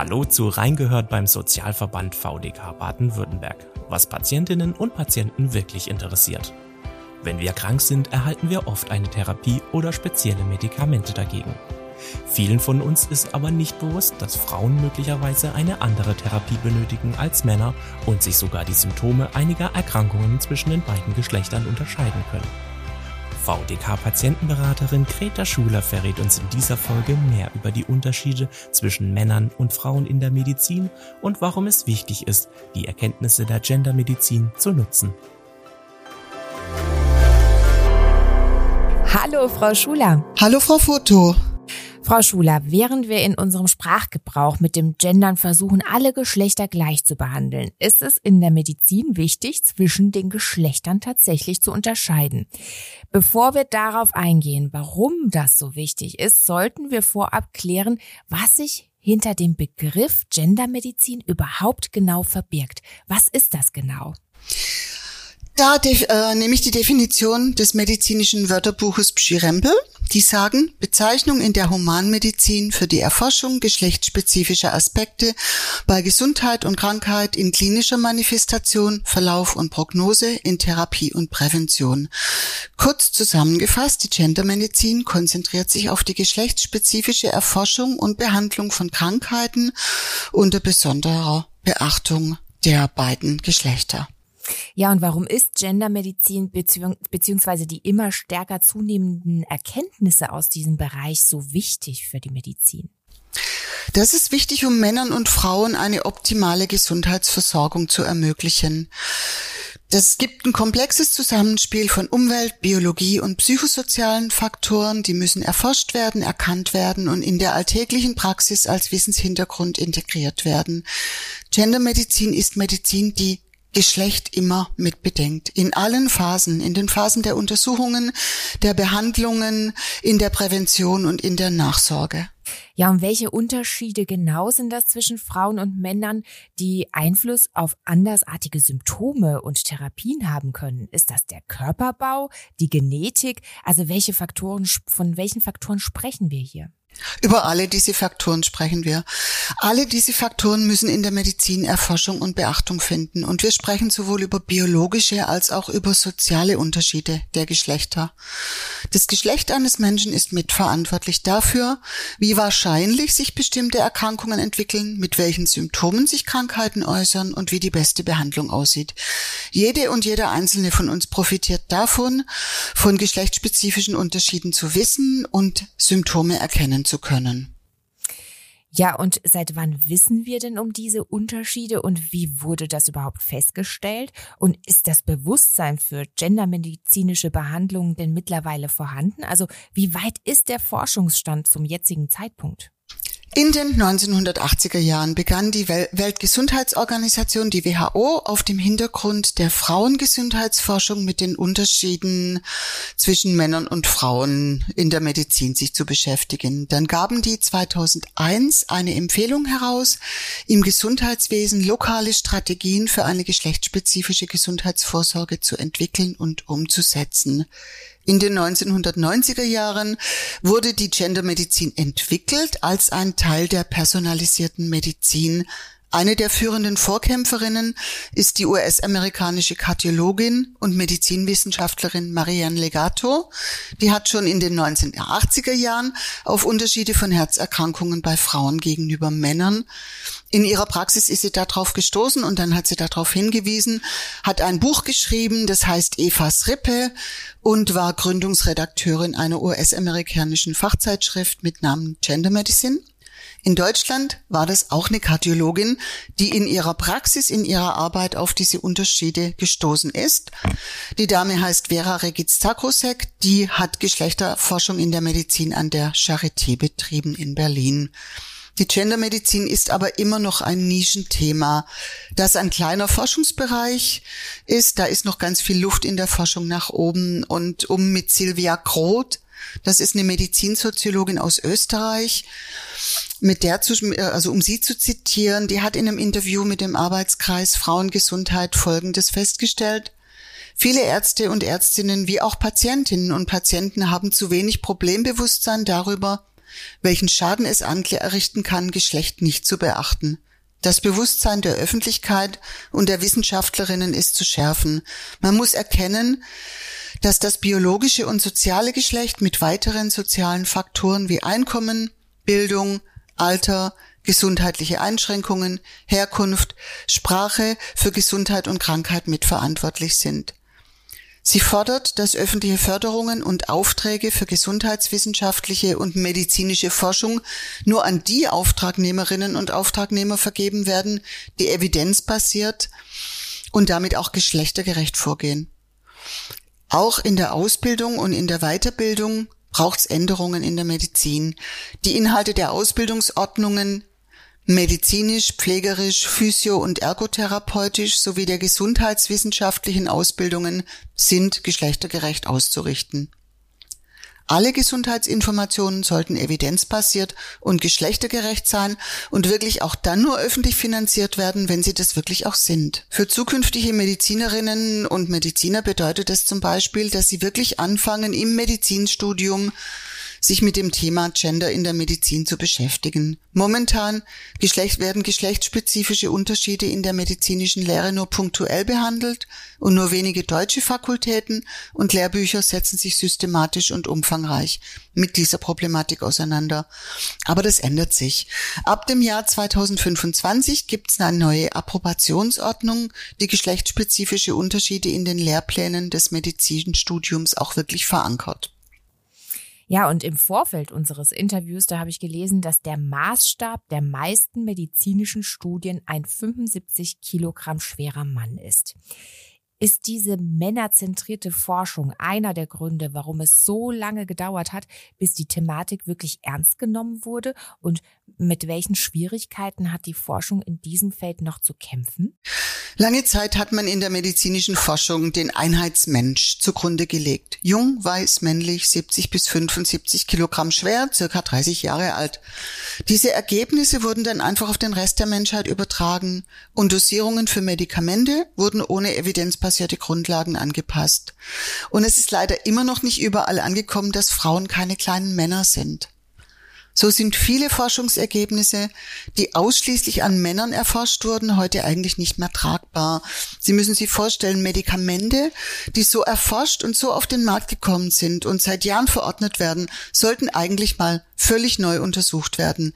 Hallo zu Reingehört beim Sozialverband VDK Baden-Württemberg, was Patientinnen und Patienten wirklich interessiert. Wenn wir krank sind, erhalten wir oft eine Therapie oder spezielle Medikamente dagegen. Vielen von uns ist aber nicht bewusst, dass Frauen möglicherweise eine andere Therapie benötigen als Männer und sich sogar die Symptome einiger Erkrankungen zwischen den beiden Geschlechtern unterscheiden können. VDK-Patientenberaterin Greta Schuler verrät uns in dieser Folge mehr über die Unterschiede zwischen Männern und Frauen in der Medizin und warum es wichtig ist, die Erkenntnisse der Gendermedizin zu nutzen. Hallo, Frau Schuler. Hallo, Frau Foto. Frau Schuler, während wir in unserem Sprachgebrauch mit dem Gendern versuchen, alle Geschlechter gleich zu behandeln, ist es in der Medizin wichtig, zwischen den Geschlechtern tatsächlich zu unterscheiden. Bevor wir darauf eingehen, warum das so wichtig ist, sollten wir vorab klären, was sich hinter dem Begriff Gendermedizin überhaupt genau verbirgt. Was ist das genau? Da äh, nehme ich die Definition des medizinischen Wörterbuches Pschirempel. Die sagen, Bezeichnung in der Humanmedizin für die Erforschung geschlechtsspezifischer Aspekte bei Gesundheit und Krankheit in klinischer Manifestation, Verlauf und Prognose, in Therapie und Prävention. Kurz zusammengefasst, die Gendermedizin konzentriert sich auf die geschlechtsspezifische Erforschung und Behandlung von Krankheiten unter besonderer Beachtung der beiden Geschlechter. Ja, und warum ist Gendermedizin beziehungs beziehungsweise die immer stärker zunehmenden Erkenntnisse aus diesem Bereich so wichtig für die Medizin? Das ist wichtig, um Männern und Frauen eine optimale Gesundheitsversorgung zu ermöglichen. Das gibt ein komplexes Zusammenspiel von Umwelt, Biologie und psychosozialen Faktoren, die müssen erforscht werden, erkannt werden und in der alltäglichen Praxis als Wissenshintergrund integriert werden. Gendermedizin ist Medizin, die Geschlecht immer mit bedenkt. In allen Phasen, in den Phasen der Untersuchungen, der Behandlungen, in der Prävention und in der Nachsorge. Ja, und welche Unterschiede genau sind das zwischen Frauen und Männern, die Einfluss auf andersartige Symptome und Therapien haben können? Ist das der Körperbau, die Genetik? Also welche Faktoren, von welchen Faktoren sprechen wir hier? Über alle diese Faktoren sprechen wir. Alle diese Faktoren müssen in der Medizin Erforschung und Beachtung finden. Und wir sprechen sowohl über biologische als auch über soziale Unterschiede der Geschlechter. Das Geschlecht eines Menschen ist mitverantwortlich dafür, wie wahrscheinlich sich bestimmte Erkrankungen entwickeln, mit welchen Symptomen sich Krankheiten äußern und wie die beste Behandlung aussieht. Jede und jeder einzelne von uns profitiert davon, von geschlechtsspezifischen Unterschieden zu wissen und Symptome erkennen zu können. Ja, und seit wann wissen wir denn um diese Unterschiede und wie wurde das überhaupt festgestellt? Und ist das Bewusstsein für gendermedizinische Behandlungen denn mittlerweile vorhanden? Also wie weit ist der Forschungsstand zum jetzigen Zeitpunkt? In den 1980er Jahren begann die Weltgesundheitsorganisation, die WHO, auf dem Hintergrund der Frauengesundheitsforschung mit den Unterschieden zwischen Männern und Frauen in der Medizin sich zu beschäftigen. Dann gaben die 2001 eine Empfehlung heraus, im Gesundheitswesen lokale Strategien für eine geschlechtsspezifische Gesundheitsvorsorge zu entwickeln und umzusetzen. In den 1990er Jahren wurde die Gendermedizin entwickelt als ein Teil der personalisierten Medizin. Eine der führenden Vorkämpferinnen ist die US-amerikanische Kardiologin und Medizinwissenschaftlerin Marianne Legato. Die hat schon in den 1980er Jahren auf Unterschiede von Herzerkrankungen bei Frauen gegenüber Männern in ihrer Praxis ist sie darauf gestoßen und dann hat sie darauf hingewiesen, hat ein Buch geschrieben, das heißt Evas Rippe und war Gründungsredakteurin einer US-amerikanischen Fachzeitschrift mit Namen Gender Medicine. In Deutschland war das auch eine Kardiologin, die in ihrer Praxis, in ihrer Arbeit auf diese Unterschiede gestoßen ist. Die Dame heißt Vera Regiz-Zakrosek, die hat Geschlechterforschung in der Medizin an der Charité betrieben in Berlin. Die Gendermedizin ist aber immer noch ein Nischenthema, das ein kleiner Forschungsbereich ist. Da ist noch ganz viel Luft in der Forschung nach oben. Und um mit Silvia Groth, das ist eine Medizinsoziologin aus Österreich, mit der zu, also um sie zu zitieren, die hat in einem Interview mit dem Arbeitskreis Frauengesundheit Folgendes festgestellt. Viele Ärzte und Ärztinnen wie auch Patientinnen und Patienten haben zu wenig Problembewusstsein darüber, welchen Schaden es anrichten kann, Geschlecht nicht zu beachten. Das Bewusstsein der Öffentlichkeit und der Wissenschaftlerinnen ist zu schärfen. Man muss erkennen, dass das biologische und soziale Geschlecht mit weiteren sozialen Faktoren wie Einkommen, Bildung, Alter, gesundheitliche Einschränkungen, Herkunft, Sprache für Gesundheit und Krankheit mitverantwortlich sind. Sie fordert, dass öffentliche Förderungen und Aufträge für gesundheitswissenschaftliche und medizinische Forschung nur an die Auftragnehmerinnen und Auftragnehmer vergeben werden, die evidenzbasiert und damit auch geschlechtergerecht vorgehen. Auch in der Ausbildung und in der Weiterbildung braucht es Änderungen in der Medizin. Die Inhalte der Ausbildungsordnungen medizinisch, pflegerisch, physio- und ergotherapeutisch sowie der gesundheitswissenschaftlichen Ausbildungen sind geschlechtergerecht auszurichten. Alle Gesundheitsinformationen sollten evidenzbasiert und geschlechtergerecht sein und wirklich auch dann nur öffentlich finanziert werden, wenn sie das wirklich auch sind. Für zukünftige Medizinerinnen und Mediziner bedeutet es zum Beispiel, dass sie wirklich anfangen, im Medizinstudium sich mit dem Thema Gender in der Medizin zu beschäftigen. Momentan werden geschlechtsspezifische Unterschiede in der medizinischen Lehre nur punktuell behandelt und nur wenige deutsche Fakultäten und Lehrbücher setzen sich systematisch und umfangreich mit dieser Problematik auseinander. Aber das ändert sich. Ab dem Jahr 2025 gibt es eine neue Approbationsordnung, die geschlechtsspezifische Unterschiede in den Lehrplänen des Medizinstudiums auch wirklich verankert. Ja, und im Vorfeld unseres Interviews, da habe ich gelesen, dass der Maßstab der meisten medizinischen Studien ein 75 Kilogramm schwerer Mann ist. Ist diese männerzentrierte Forschung einer der Gründe, warum es so lange gedauert hat, bis die Thematik wirklich ernst genommen wurde? Und mit welchen Schwierigkeiten hat die Forschung in diesem Feld noch zu kämpfen? Lange Zeit hat man in der medizinischen Forschung den Einheitsmensch zugrunde gelegt. Jung, weiß, männlich, 70 bis 75 Kilogramm schwer, circa 30 Jahre alt. Diese Ergebnisse wurden dann einfach auf den Rest der Menschheit übertragen und Dosierungen für Medikamente wurden ohne evidenzbasierte Grundlagen angepasst. Und es ist leider immer noch nicht überall angekommen, dass Frauen keine kleinen Männer sind. So sind viele Forschungsergebnisse, die ausschließlich an Männern erforscht wurden, heute eigentlich nicht mehr tragbar. Sie müssen sich vorstellen, Medikamente, die so erforscht und so auf den Markt gekommen sind und seit Jahren verordnet werden, sollten eigentlich mal völlig neu untersucht werden.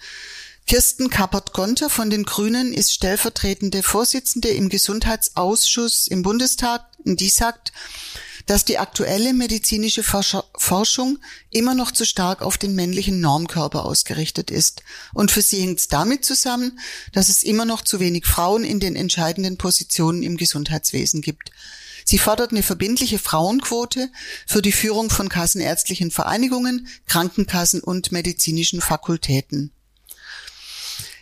Kirsten Kappert-Gonter von den Grünen ist stellvertretende Vorsitzende im Gesundheitsausschuss im Bundestag und die sagt, dass die aktuelle medizinische Forschung immer noch zu stark auf den männlichen Normkörper ausgerichtet ist. Und für sie hängt es damit zusammen, dass es immer noch zu wenig Frauen in den entscheidenden Positionen im Gesundheitswesen gibt. Sie fordert eine verbindliche Frauenquote für die Führung von kassenärztlichen Vereinigungen, Krankenkassen und medizinischen Fakultäten.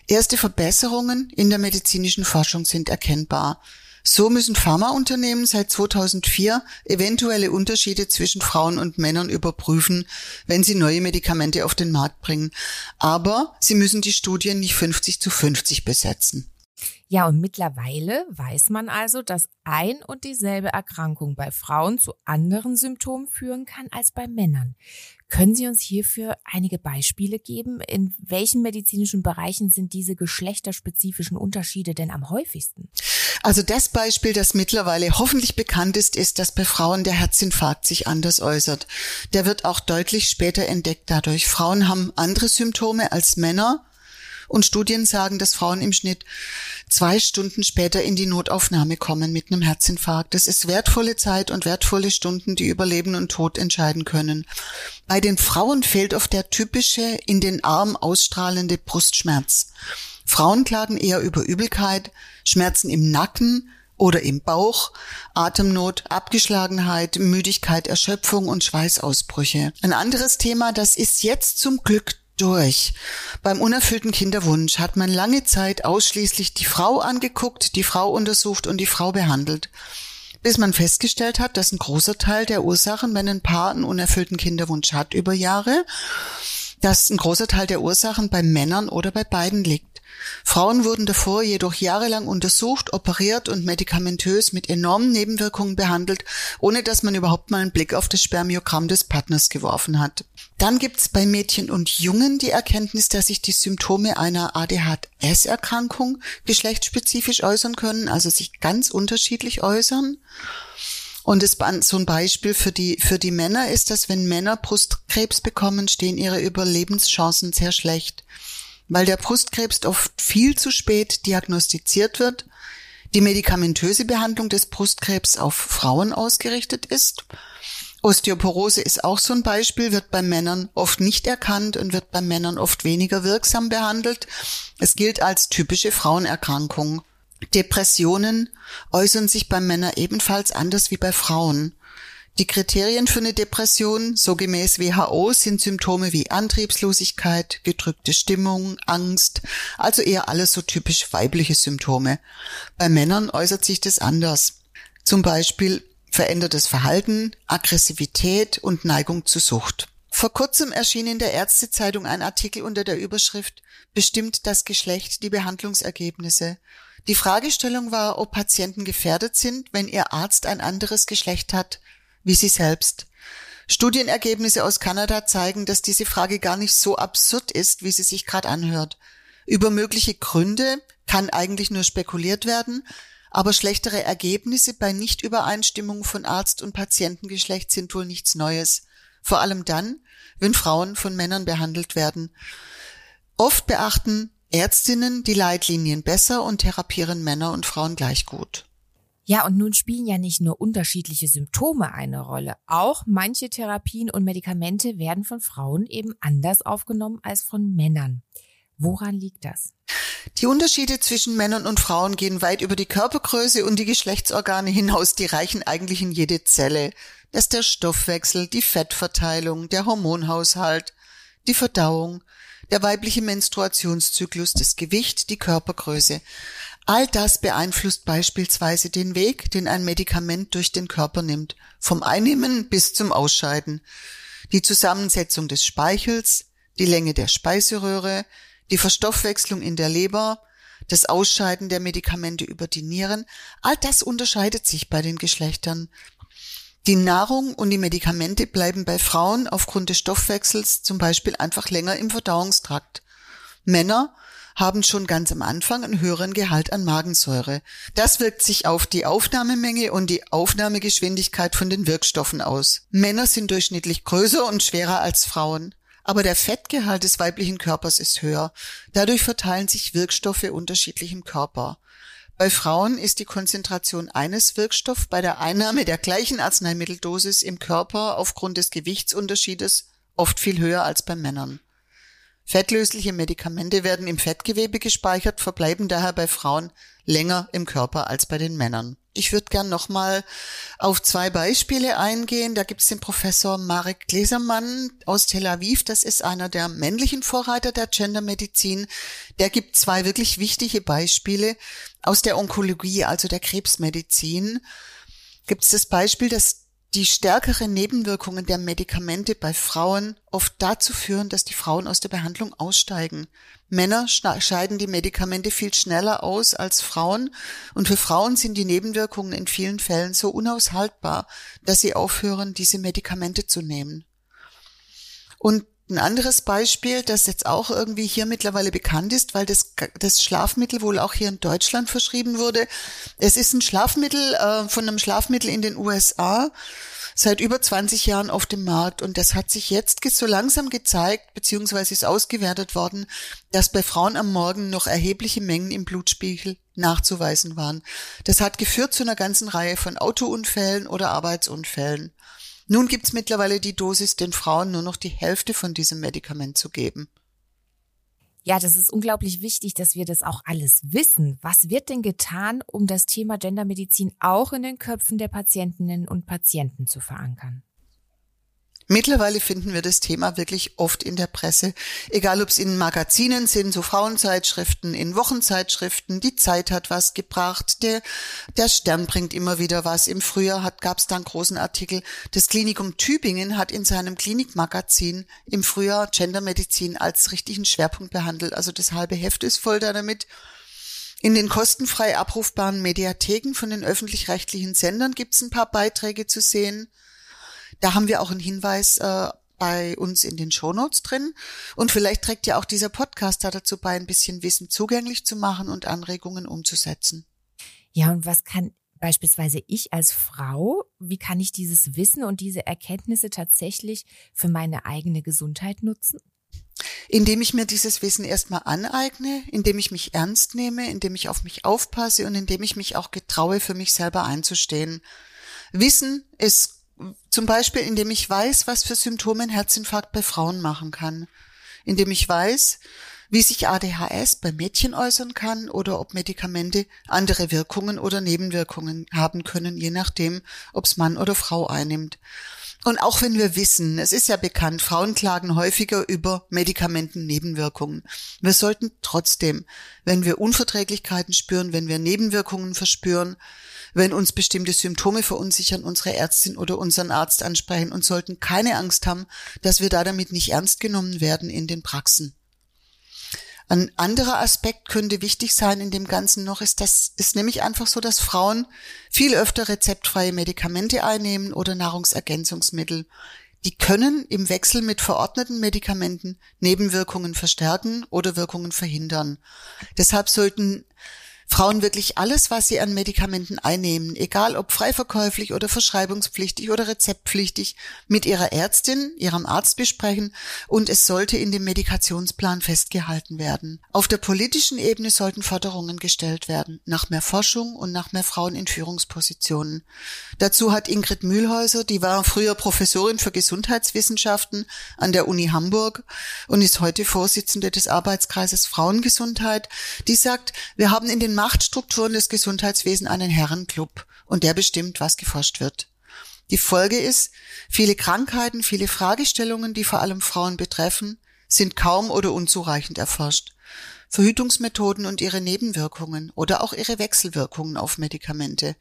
Erste Verbesserungen in der medizinischen Forschung sind erkennbar. So müssen Pharmaunternehmen seit 2004 eventuelle Unterschiede zwischen Frauen und Männern überprüfen, wenn sie neue Medikamente auf den Markt bringen. Aber sie müssen die Studien nicht 50 zu 50 besetzen. Ja, und mittlerweile weiß man also, dass ein und dieselbe Erkrankung bei Frauen zu anderen Symptomen führen kann als bei Männern. Können Sie uns hierfür einige Beispiele geben? In welchen medizinischen Bereichen sind diese geschlechterspezifischen Unterschiede denn am häufigsten? Also das Beispiel, das mittlerweile hoffentlich bekannt ist, ist, dass bei Frauen der Herzinfarkt sich anders äußert. Der wird auch deutlich später entdeckt dadurch. Frauen haben andere Symptome als Männer. Und Studien sagen, dass Frauen im Schnitt zwei Stunden später in die Notaufnahme kommen mit einem Herzinfarkt. Das ist wertvolle Zeit und wertvolle Stunden, die über Leben und Tod entscheiden können. Bei den Frauen fehlt oft der typische in den Arm ausstrahlende Brustschmerz. Frauen klagen eher über Übelkeit, Schmerzen im Nacken oder im Bauch, Atemnot, Abgeschlagenheit, Müdigkeit, Erschöpfung und Schweißausbrüche. Ein anderes Thema, das ist jetzt zum Glück durch. Beim unerfüllten Kinderwunsch hat man lange Zeit ausschließlich die Frau angeguckt, die Frau untersucht und die Frau behandelt. Bis man festgestellt hat, dass ein großer Teil der Ursachen, wenn ein Paar einen unerfüllten Kinderwunsch hat über Jahre, dass ein großer Teil der Ursachen bei Männern oder bei beiden liegt. Frauen wurden davor jedoch jahrelang untersucht, operiert und medikamentös mit enormen Nebenwirkungen behandelt, ohne dass man überhaupt mal einen Blick auf das Spermiogramm des Partners geworfen hat. Dann gibt's bei Mädchen und Jungen die Erkenntnis, dass sich die Symptome einer ADHS-Erkrankung geschlechtsspezifisch äußern können, also sich ganz unterschiedlich äußern. Und es, so ein Beispiel für die, für die Männer ist, dass wenn Männer Brustkrebs bekommen, stehen ihre Überlebenschancen sehr schlecht weil der Brustkrebs oft viel zu spät diagnostiziert wird, die medikamentöse Behandlung des Brustkrebs auf Frauen ausgerichtet ist. Osteoporose ist auch so ein Beispiel, wird bei Männern oft nicht erkannt und wird bei Männern oft weniger wirksam behandelt. Es gilt als typische Frauenerkrankung. Depressionen äußern sich bei Männern ebenfalls anders wie bei Frauen. Die Kriterien für eine Depression, so gemäß WHO, sind Symptome wie Antriebslosigkeit, gedrückte Stimmung, Angst, also eher alles so typisch weibliche Symptome. Bei Männern äußert sich das anders. Zum Beispiel verändertes Verhalten, Aggressivität und Neigung zu Sucht. Vor kurzem erschien in der Ärztezeitung ein Artikel unter der Überschrift Bestimmt das Geschlecht die Behandlungsergebnisse. Die Fragestellung war, ob Patienten gefährdet sind, wenn ihr Arzt ein anderes Geschlecht hat wie sie selbst. Studienergebnisse aus Kanada zeigen, dass diese Frage gar nicht so absurd ist, wie sie sich gerade anhört. Über mögliche Gründe kann eigentlich nur spekuliert werden, aber schlechtere Ergebnisse bei Nichtübereinstimmung von Arzt und Patientengeschlecht sind wohl nichts Neues. Vor allem dann, wenn Frauen von Männern behandelt werden. Oft beachten Ärztinnen die Leitlinien besser und therapieren Männer und Frauen gleich gut. Ja, und nun spielen ja nicht nur unterschiedliche Symptome eine Rolle. Auch manche Therapien und Medikamente werden von Frauen eben anders aufgenommen als von Männern. Woran liegt das? Die Unterschiede zwischen Männern und Frauen gehen weit über die Körpergröße und die Geschlechtsorgane hinaus. Die reichen eigentlich in jede Zelle. Das ist der Stoffwechsel, die Fettverteilung, der Hormonhaushalt, die Verdauung, der weibliche Menstruationszyklus, das Gewicht, die Körpergröße. All das beeinflusst beispielsweise den Weg, den ein Medikament durch den Körper nimmt, vom Einnehmen bis zum Ausscheiden, die Zusammensetzung des Speichels, die Länge der Speiseröhre, die Verstoffwechslung in der Leber, das Ausscheiden der Medikamente über die Nieren, all das unterscheidet sich bei den Geschlechtern. Die Nahrung und die Medikamente bleiben bei Frauen aufgrund des Stoffwechsels zum Beispiel einfach länger im Verdauungstrakt. Männer haben schon ganz am Anfang einen höheren Gehalt an Magensäure. Das wirkt sich auf die Aufnahmemenge und die Aufnahmegeschwindigkeit von den Wirkstoffen aus. Männer sind durchschnittlich größer und schwerer als Frauen. Aber der Fettgehalt des weiblichen Körpers ist höher. Dadurch verteilen sich Wirkstoffe unterschiedlich im Körper. Bei Frauen ist die Konzentration eines Wirkstoffs bei der Einnahme der gleichen Arzneimitteldosis im Körper aufgrund des Gewichtsunterschiedes oft viel höher als bei Männern. Fettlösliche Medikamente werden im Fettgewebe gespeichert, verbleiben daher bei Frauen länger im Körper als bei den Männern. Ich würde gern nochmal auf zwei Beispiele eingehen. Da gibt es den Professor Marek Gläsermann aus Tel Aviv. Das ist einer der männlichen Vorreiter der Gendermedizin. Der gibt zwei wirklich wichtige Beispiele aus der Onkologie, also der Krebsmedizin. Gibt es das Beispiel, dass die stärkeren Nebenwirkungen der Medikamente bei Frauen oft dazu führen, dass die Frauen aus der Behandlung aussteigen. Männer scheiden die Medikamente viel schneller aus als Frauen und für Frauen sind die Nebenwirkungen in vielen Fällen so unaushaltbar, dass sie aufhören, diese Medikamente zu nehmen. Und ein anderes Beispiel, das jetzt auch irgendwie hier mittlerweile bekannt ist, weil das, das Schlafmittel wohl auch hier in Deutschland verschrieben wurde. Es ist ein Schlafmittel äh, von einem Schlafmittel in den USA seit über 20 Jahren auf dem Markt und das hat sich jetzt so langsam gezeigt, beziehungsweise ist ausgewertet worden, dass bei Frauen am Morgen noch erhebliche Mengen im Blutspiegel nachzuweisen waren. Das hat geführt zu einer ganzen Reihe von Autounfällen oder Arbeitsunfällen. Nun gibt es mittlerweile die Dosis, den Frauen nur noch die Hälfte von diesem Medikament zu geben. Ja, das ist unglaublich wichtig, dass wir das auch alles wissen. Was wird denn getan, um das Thema Gendermedizin auch in den Köpfen der Patientinnen und Patienten zu verankern? Mittlerweile finden wir das Thema wirklich oft in der Presse, egal ob es in Magazinen sind, so Frauenzeitschriften, in Wochenzeitschriften. Die Zeit hat was gebracht, der, der Stern bringt immer wieder was. Im Frühjahr hat, gab es da einen großen Artikel. Das Klinikum Tübingen hat in seinem Klinikmagazin im Frühjahr Gendermedizin als richtigen Schwerpunkt behandelt. Also das halbe Heft ist voll damit. In den kostenfrei abrufbaren Mediatheken von den öffentlich-rechtlichen Sendern gibt es ein paar Beiträge zu sehen. Da haben wir auch einen Hinweis äh, bei uns in den Shownotes drin. Und vielleicht trägt ja auch dieser Podcast da dazu bei, ein bisschen Wissen zugänglich zu machen und Anregungen umzusetzen. Ja, und was kann beispielsweise ich als Frau, wie kann ich dieses Wissen und diese Erkenntnisse tatsächlich für meine eigene Gesundheit nutzen? Indem ich mir dieses Wissen erstmal aneigne, indem ich mich ernst nehme, indem ich auf mich aufpasse und indem ich mich auch getraue, für mich selber einzustehen. Wissen ist zum Beispiel, indem ich weiß, was für Symptome ein Herzinfarkt bei Frauen machen kann. Indem ich weiß, wie sich ADHS bei Mädchen äußern kann oder ob Medikamente andere Wirkungen oder Nebenwirkungen haben können, je nachdem, ob es Mann oder Frau einnimmt. Und auch wenn wir wissen, es ist ja bekannt, Frauen klagen häufiger über Medikamentennebenwirkungen. Wir sollten trotzdem, wenn wir Unverträglichkeiten spüren, wenn wir Nebenwirkungen verspüren, wenn uns bestimmte Symptome verunsichern, unsere Ärztin oder unseren Arzt ansprechen und sollten keine Angst haben, dass wir da damit nicht ernst genommen werden in den Praxen. Ein anderer Aspekt könnte wichtig sein in dem Ganzen noch, ist, dass ist nämlich einfach so, dass Frauen viel öfter rezeptfreie Medikamente einnehmen oder Nahrungsergänzungsmittel. Die können im Wechsel mit verordneten Medikamenten Nebenwirkungen verstärken oder Wirkungen verhindern. Deshalb sollten Frauen wirklich alles, was sie an Medikamenten einnehmen, egal ob freiverkäuflich oder verschreibungspflichtig oder rezeptpflichtig, mit ihrer Ärztin, ihrem Arzt besprechen und es sollte in dem Medikationsplan festgehalten werden. Auf der politischen Ebene sollten Forderungen gestellt werden, nach mehr Forschung und nach mehr Frauen in Führungspositionen. Dazu hat Ingrid Mühlhäuser, die war früher Professorin für Gesundheitswissenschaften an der Uni Hamburg und ist heute Vorsitzende des Arbeitskreises Frauengesundheit, die sagt, wir haben in den Machtstrukturen des Gesundheitswesens einen Herrenclub und der bestimmt, was geforscht wird. Die Folge ist, viele Krankheiten, viele Fragestellungen, die vor allem Frauen betreffen, sind kaum oder unzureichend erforscht. Verhütungsmethoden und ihre Nebenwirkungen oder auch ihre Wechselwirkungen auf Medikamente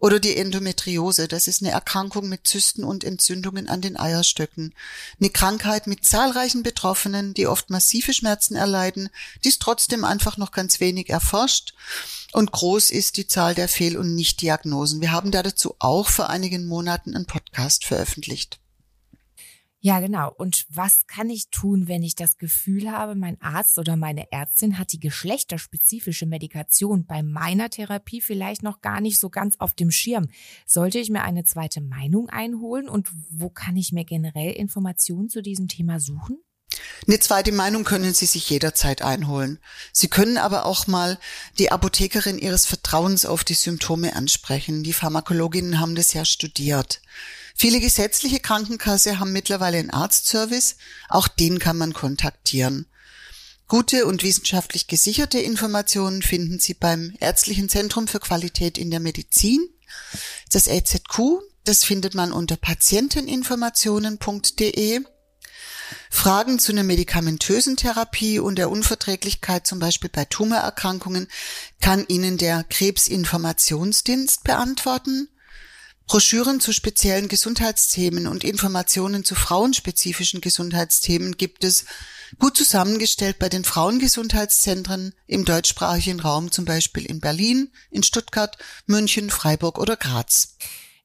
oder die Endometriose, das ist eine Erkrankung mit Zysten und Entzündungen an den Eierstöcken. Eine Krankheit mit zahlreichen Betroffenen, die oft massive Schmerzen erleiden, die ist trotzdem einfach noch ganz wenig erforscht. Und groß ist die Zahl der Fehl- und Nichtdiagnosen. Wir haben dazu auch vor einigen Monaten einen Podcast veröffentlicht. Ja, genau. Und was kann ich tun, wenn ich das Gefühl habe, mein Arzt oder meine Ärztin hat die geschlechterspezifische Medikation bei meiner Therapie vielleicht noch gar nicht so ganz auf dem Schirm? Sollte ich mir eine zweite Meinung einholen und wo kann ich mir generell Informationen zu diesem Thema suchen? Eine zweite Meinung können Sie sich jederzeit einholen. Sie können aber auch mal die Apothekerin Ihres Vertrauens auf die Symptome ansprechen. Die Pharmakologinnen haben das ja studiert. Viele gesetzliche Krankenkasse haben mittlerweile einen Arztservice, auch den kann man kontaktieren. Gute und wissenschaftlich gesicherte Informationen finden Sie beim Ärztlichen Zentrum für Qualität in der Medizin. Das EZQ, das findet man unter patienteninformationen.de. Fragen zu einer medikamentösen Therapie und der Unverträglichkeit zum Beispiel bei Tumorerkrankungen kann Ihnen der Krebsinformationsdienst beantworten. Broschüren zu speziellen Gesundheitsthemen und Informationen zu frauenspezifischen Gesundheitsthemen gibt es gut zusammengestellt bei den Frauengesundheitszentren im deutschsprachigen Raum, zum Beispiel in Berlin, in Stuttgart, München, Freiburg oder Graz.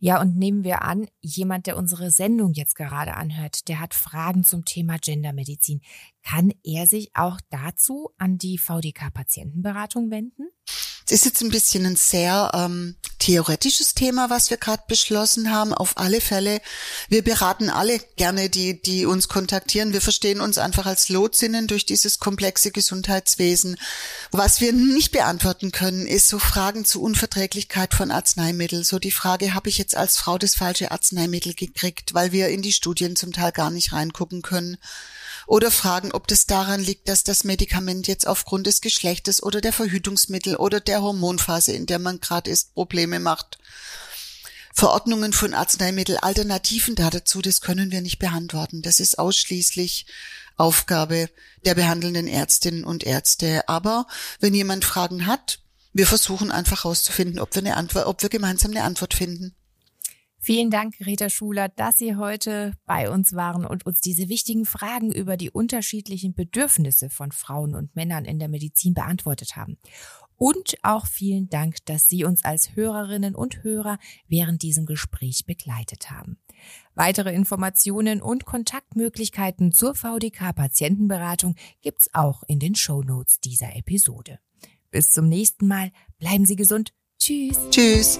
Ja, und nehmen wir an, jemand, der unsere Sendung jetzt gerade anhört, der hat Fragen zum Thema Gendermedizin. Kann er sich auch dazu an die VDK-Patientenberatung wenden? Es ist jetzt ein bisschen ein sehr ähm, theoretisches Thema, was wir gerade beschlossen haben. Auf alle Fälle, wir beraten alle gerne, die, die uns kontaktieren. Wir verstehen uns einfach als Lotsinnen durch dieses komplexe Gesundheitswesen. Was wir nicht beantworten können, ist so Fragen zu Unverträglichkeit von Arzneimitteln. So die Frage, habe ich jetzt als Frau das falsche Arzneimittel gekriegt, weil wir in die Studien zum Teil gar nicht reingucken können oder fragen, ob das daran liegt, dass das Medikament jetzt aufgrund des Geschlechtes oder der Verhütungsmittel oder der Hormonphase, in der man gerade ist, Probleme macht. Verordnungen von Arzneimittelalternativen dazu, das können wir nicht beantworten. Das ist ausschließlich Aufgabe der behandelnden Ärztinnen und Ärzte. Aber wenn jemand Fragen hat, wir versuchen einfach herauszufinden, ob wir eine Antwort, ob wir gemeinsam eine Antwort finden. Vielen Dank, Rita Schuler, dass Sie heute bei uns waren und uns diese wichtigen Fragen über die unterschiedlichen Bedürfnisse von Frauen und Männern in der Medizin beantwortet haben. Und auch vielen Dank, dass Sie uns als Hörerinnen und Hörer während diesem Gespräch begleitet haben. Weitere Informationen und Kontaktmöglichkeiten zur VDK Patientenberatung gibt's auch in den Show Notes dieser Episode. Bis zum nächsten Mal. Bleiben Sie gesund. Tschüss. Tschüss.